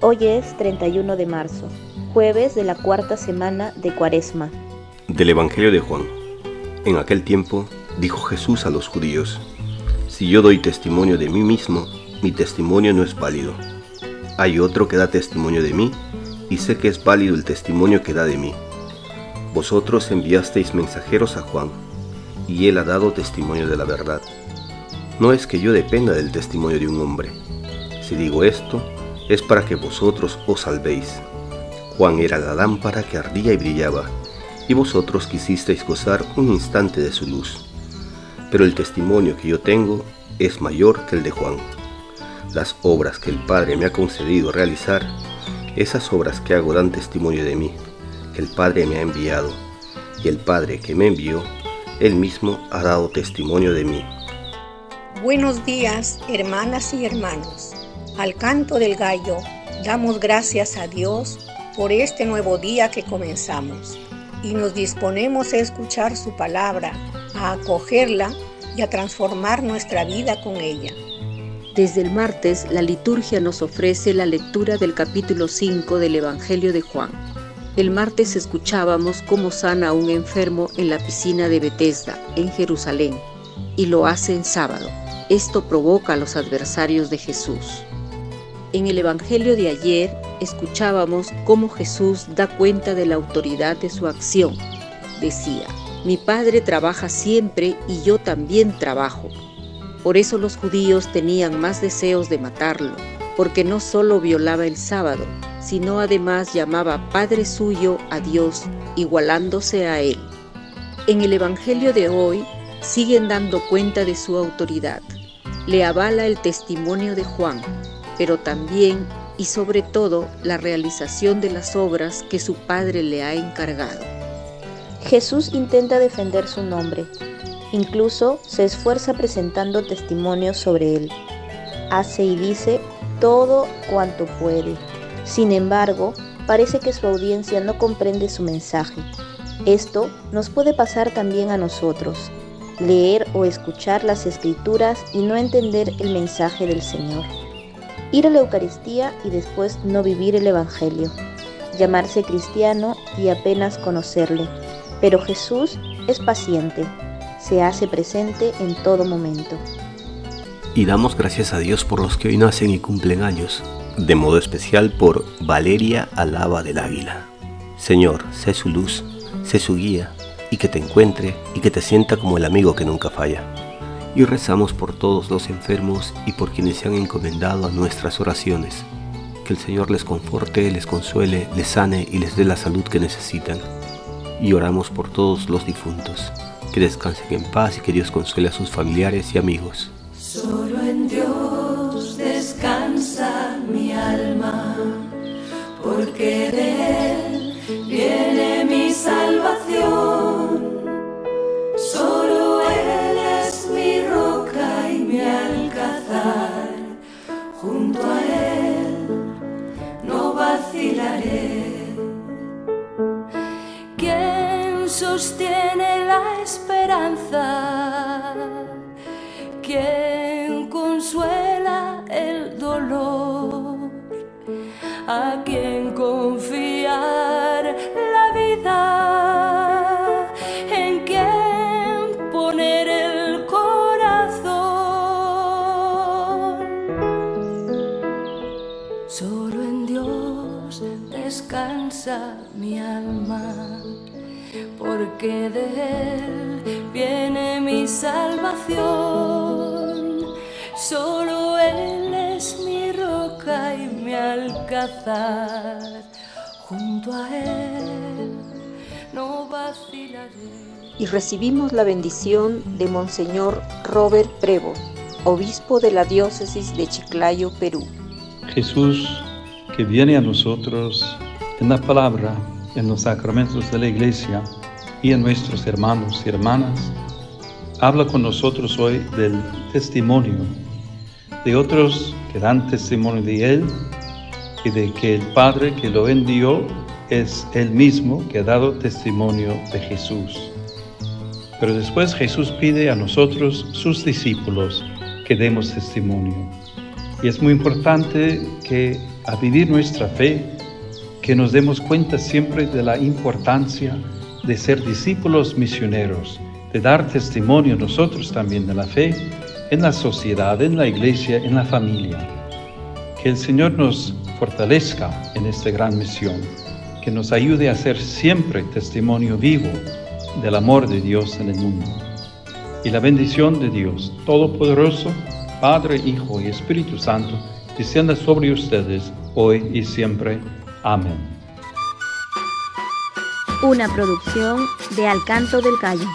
Hoy es 31 de marzo, jueves de la cuarta semana de Cuaresma. Del Evangelio de Juan. En aquel tiempo dijo Jesús a los judíos, Si yo doy testimonio de mí mismo, mi testimonio no es válido. Hay otro que da testimonio de mí, y sé que es válido el testimonio que da de mí. Vosotros enviasteis mensajeros a Juan, y él ha dado testimonio de la verdad. No es que yo dependa del testimonio de un hombre. Si digo esto, es para que vosotros os salvéis. Juan era la lámpara que ardía y brillaba, y vosotros quisisteis gozar un instante de su luz. Pero el testimonio que yo tengo es mayor que el de Juan. Las obras que el Padre me ha concedido realizar, esas obras que hago dan testimonio de mí, que el Padre me ha enviado, y el Padre que me envió, él mismo ha dado testimonio de mí. Buenos días, hermanas y hermanos. Al canto del gallo, damos gracias a Dios por este nuevo día que comenzamos y nos disponemos a escuchar su palabra, a acogerla y a transformar nuestra vida con ella. Desde el martes, la liturgia nos ofrece la lectura del capítulo 5 del Evangelio de Juan. El martes escuchábamos cómo sana a un enfermo en la piscina de Bethesda, en Jerusalén, y lo hace en sábado. Esto provoca a los adversarios de Jesús. En el Evangelio de ayer escuchábamos cómo Jesús da cuenta de la autoridad de su acción. Decía, mi Padre trabaja siempre y yo también trabajo. Por eso los judíos tenían más deseos de matarlo, porque no solo violaba el sábado, sino además llamaba Padre suyo a Dios, igualándose a Él. En el Evangelio de hoy siguen dando cuenta de su autoridad. Le avala el testimonio de Juan, pero también y sobre todo la realización de las obras que su Padre le ha encargado. Jesús intenta defender su nombre, incluso se esfuerza presentando testimonios sobre él. Hace y dice todo cuanto puede. Sin embargo, parece que su audiencia no comprende su mensaje. Esto nos puede pasar también a nosotros, leer o escuchar las escrituras y no entender el mensaje del Señor ir a la Eucaristía y después no vivir el Evangelio, llamarse cristiano y apenas conocerle. Pero Jesús es paciente, se hace presente en todo momento. Y damos gracias a Dios por los que hoy nacen y cumplen años, de modo especial por Valeria Alaba del Águila. Señor, sé su luz, sé su guía, y que te encuentre y que te sienta como el amigo que nunca falla y rezamos por todos los enfermos y por quienes se han encomendado a nuestras oraciones. Que el Señor les conforte, les consuele, les sane y les dé la salud que necesitan. Y oramos por todos los difuntos. Que descansen en paz y que Dios consuele a sus familiares y amigos. Solo en Dios descansa mi alma, porque de vacilaré. ¿Quién sostiene la esperanza? ¿Quién consuela mi alma, porque de Él viene mi salvación. Solo Él es mi roca y mi alcázar. Junto a Él no vacilaré. Y recibimos la bendición de Monseñor Robert Prevo, obispo de la diócesis de Chiclayo, Perú. Jesús, que viene a nosotros en la palabra, en los sacramentos de la iglesia y en nuestros hermanos y hermanas, habla con nosotros hoy del testimonio de otros que dan testimonio de Él y de que el Padre que lo envió es Él mismo que ha dado testimonio de Jesús. Pero después Jesús pide a nosotros, sus discípulos, que demos testimonio. Y es muy importante que a vivir nuestra fe, que nos demos cuenta siempre de la importancia de ser discípulos misioneros, de dar testimonio nosotros también de la fe en la sociedad, en la iglesia, en la familia. Que el Señor nos fortalezca en esta gran misión, que nos ayude a ser siempre testimonio vivo del amor de Dios en el mundo. Y la bendición de Dios Todopoderoso, Padre, Hijo y Espíritu Santo, descienda sobre ustedes hoy y siempre. Amén. Una producción de Alcanto del Gallo.